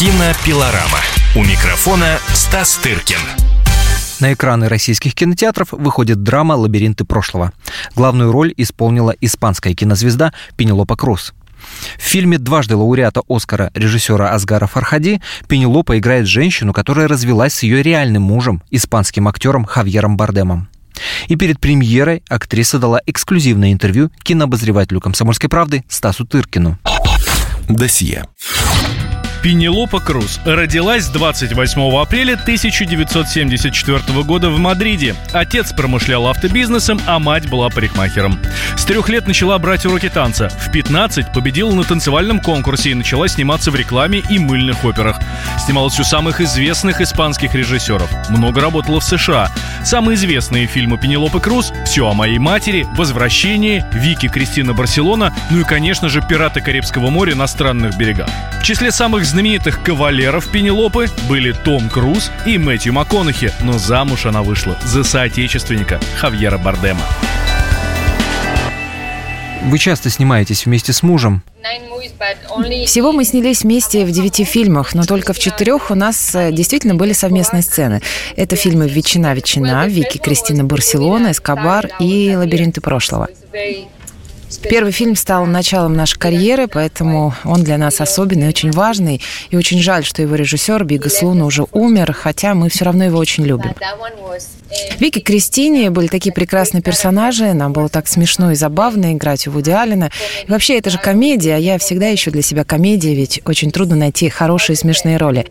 Кинопилорама. У микрофона Стас Тыркин. На экраны российских кинотеатров выходит драма «Лабиринты прошлого». Главную роль исполнила испанская кинозвезда Пенелопа Круз. В фильме дважды лауреата Оскара режиссера Асгара Фархади Пенелопа играет женщину, которая развелась с ее реальным мужем, испанским актером Хавьером Бардемом. И перед премьерой актриса дала эксклюзивное интервью кинообозревателю «Комсомольской правды» Стасу Тыркину. Досье. Пенелопа Круз родилась 28 апреля 1974 года в Мадриде. Отец промышлял автобизнесом, а мать была парикмахером. С трех лет начала брать уроки танца. В 15 победила на танцевальном конкурсе и начала сниматься в рекламе и мыльных операх. Снималась у самых известных испанских режиссеров. Много работала в США. Самые известные фильмы Пенелопы Круз «Все о моей матери», «Возвращение», «Вики Кристина Барселона», ну и, конечно же, «Пираты Карибского моря на странных берегах». В числе самых знаменитых кавалеров Пенелопы были Том Круз и Мэтью МакКонахи, но замуж она вышла за соотечественника Хавьера Бардема. Вы часто снимаетесь вместе с мужем. Всего мы снялись вместе в девяти фильмах, но только в четырех у нас э, действительно были совместные сцены. Это фильмы «Ветчина, ветчина», «Вики, Кристина, Барселона», «Эскобар» и «Лабиринты прошлого». Первый фильм стал началом нашей карьеры, поэтому он для нас особенный, очень важный. И очень жаль, что его режиссер Бигас Луна уже умер, хотя мы все равно его очень любим. Вики Кристине были такие прекрасные персонажи, нам было так смешно и забавно играть у Вуди Аллена. И вообще, это же комедия, а я всегда ищу для себя комедии, ведь очень трудно найти хорошие смешные роли.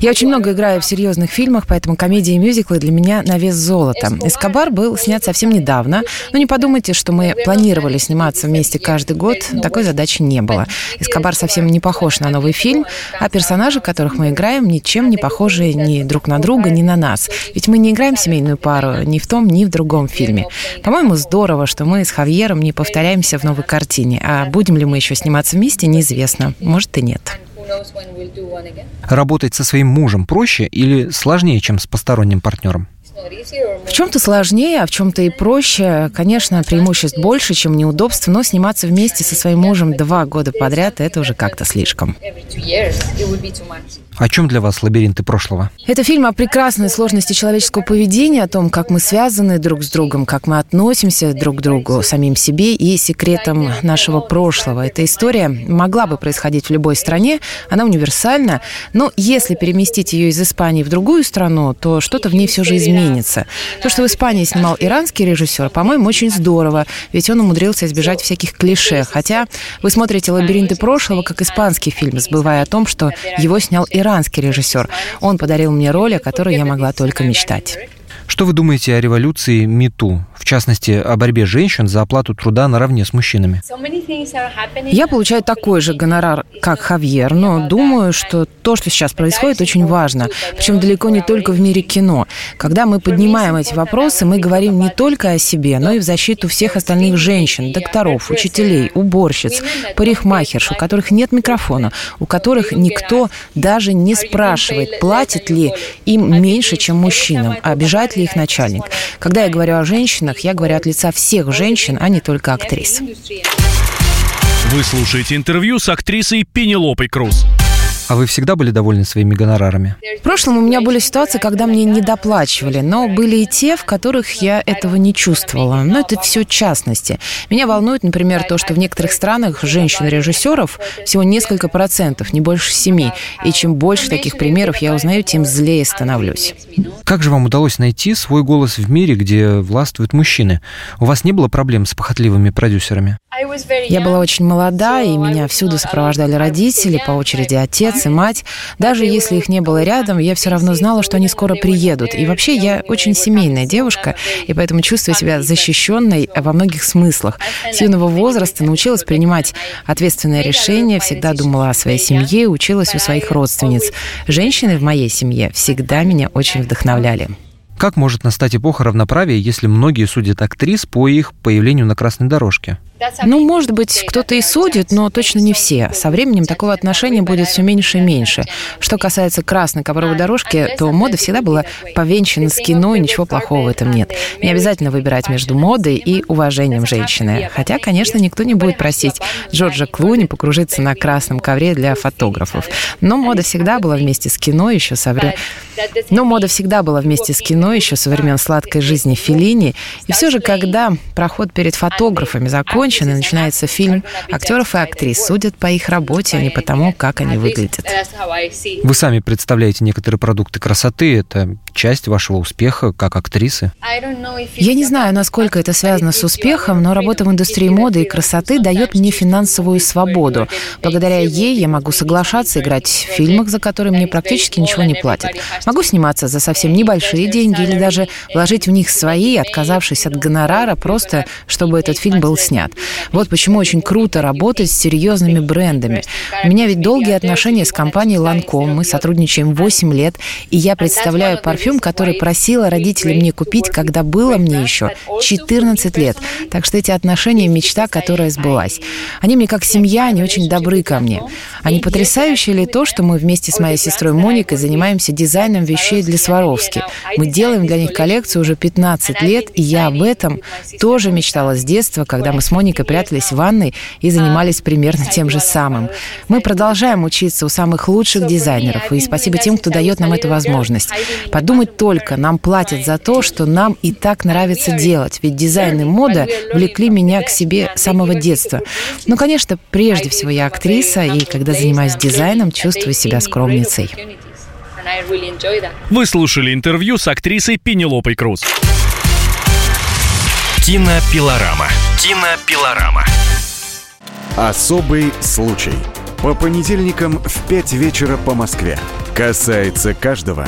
Я очень много играю в серьезных фильмах, поэтому комедии и мюзиклы для меня на вес золота. «Эскобар» был снят совсем недавно, но не подумайте, что мы планировали сниматься вместе каждый год. Такой задачи не было. «Эскобар» совсем не похож на новый фильм, а персонажи, которых мы играем, ничем не похожи ни друг на друга, ни на нас. Ведь мы не играем семейную пару ни в том, ни в другом фильме. По-моему, здорово, что мы с Хавьером не повторяемся в новой картине, а будем ли мы еще сниматься вместе, неизвестно. Может и нет. Работать со своим мужем проще или сложнее, чем с посторонним партнером? В чем-то сложнее, а в чем-то и проще. Конечно, преимуществ больше, чем неудобств, но сниматься вместе со своим мужем два года подряд – это уже как-то слишком. О чем для вас лабиринты прошлого? Это фильм о прекрасной сложности человеческого поведения, о том, как мы связаны друг с другом, как мы относимся друг к другу, самим себе и секретам нашего прошлого. Эта история могла бы происходить в любой стране, она универсальна, но если переместить ее из Испании в другую страну, то что-то в ней все же изменится. То, что в Испании снимал иранский режиссер, по-моему, очень здорово, ведь он умудрился избежать всяких клише. Хотя вы смотрите «Лабиринты прошлого» как испанский фильм, забывая о том, что его снял иранский режиссер. Он подарил мне роль, о которой я могла только мечтать. Что вы думаете о революции МИТУ? В частности, о борьбе женщин за оплату труда наравне с мужчинами? Я получаю такой же гонорар, как Хавьер, но думаю, что то, что сейчас происходит, очень важно. Причем далеко не только в мире кино. Когда мы поднимаем эти вопросы, мы говорим не только о себе, но и в защиту всех остальных женщин, докторов, учителей, уборщиц, парикмахерш, у которых нет микрофона, у которых никто даже не спрашивает, платит ли им меньше, чем мужчинам, а обижает ли их начальник. Когда я говорю о женщинах, я говорю от лица всех женщин, а не только актрис. Вы слушаете интервью с актрисой Пенелопой Круз. А вы всегда были довольны своими гонорарами? В прошлом у меня были ситуации, когда мне не доплачивали, но были и те, в которых я этого не чувствовала. Но это все частности. Меня волнует, например, то, что в некоторых странах женщин-режиссеров всего несколько процентов, не больше семи. И чем больше таких примеров я узнаю, тем злее становлюсь. Как же вам удалось найти свой голос в мире, где властвуют мужчины? У вас не было проблем с похотливыми продюсерами? Я была очень молода, и меня всюду сопровождали родители, по очереди отец и мать. Даже если их не было рядом, я все равно знала, что они скоро приедут. И вообще я очень семейная девушка, и поэтому чувствую себя защищенной во многих смыслах. С юного возраста научилась принимать ответственные решения, всегда думала о своей семье, училась у своих родственниц. Женщины в моей семье всегда меня очень вдохновляли. Как может настать эпоха равноправия, если многие судят актрис по их появлению на красной дорожке? Ну, может быть, кто-то и судит, но точно не все. Со временем такого отношения будет все меньше и меньше. Что касается красной ковровой дорожки, то мода всегда была повенчана с кино, и ничего плохого в этом нет. Не обязательно выбирать между модой и уважением женщины. Хотя, конечно, никто не будет просить Джорджа Клуни покружиться на красном ковре для фотографов. Но мода всегда была вместе с кино еще со времен... Но мода всегда была вместе с кино еще со времен сладкой жизни Филини. И все же, когда проход перед фотографами закончен и начинается фильм, актеров и актрис судят по их работе, а не по тому, как они выглядят. Вы сами представляете некоторые продукты красоты. Это часть вашего успеха как актрисы? Я не знаю, насколько это связано с успехом, но работа в индустрии моды и красоты дает мне финансовую свободу. Благодаря ей я могу соглашаться играть в фильмах, за которые мне практически ничего не платят. Могу сниматься за совсем небольшие деньги или даже вложить в них свои, отказавшись от гонорара, просто чтобы этот фильм был снят. Вот почему очень круто работать с серьезными брендами. У меня ведь долгие отношения с компанией Lancome, мы сотрудничаем 8 лет, и я представляю парфюм парфюм, который просила родителей мне купить, когда было мне еще 14 лет. Так что эти отношения — мечта, которая сбылась. Они мне как семья, они очень добры ко мне. Они потрясающие ли то, что мы вместе с моей сестрой Моникой занимаемся дизайном вещей для Сваровски. Мы делаем для них коллекцию уже 15 лет, и я об этом тоже мечтала с детства, когда мы с Моникой прятались в ванной и занимались примерно тем же самым. Мы продолжаем учиться у самых лучших дизайнеров, и спасибо тем, кто дает нам эту возможность. Подумайте Подумать только, нам платят за то, что нам и так нравится делать. Ведь дизайн и мода влекли меня к себе с самого детства. Ну, конечно, прежде всего я актриса, и когда занимаюсь дизайном, чувствую себя скромницей. Вы слушали интервью с актрисой Пенелопой Круз. Кинопилорама. Кинопилорама. Особый случай. По понедельникам в 5 вечера по Москве. Касается каждого.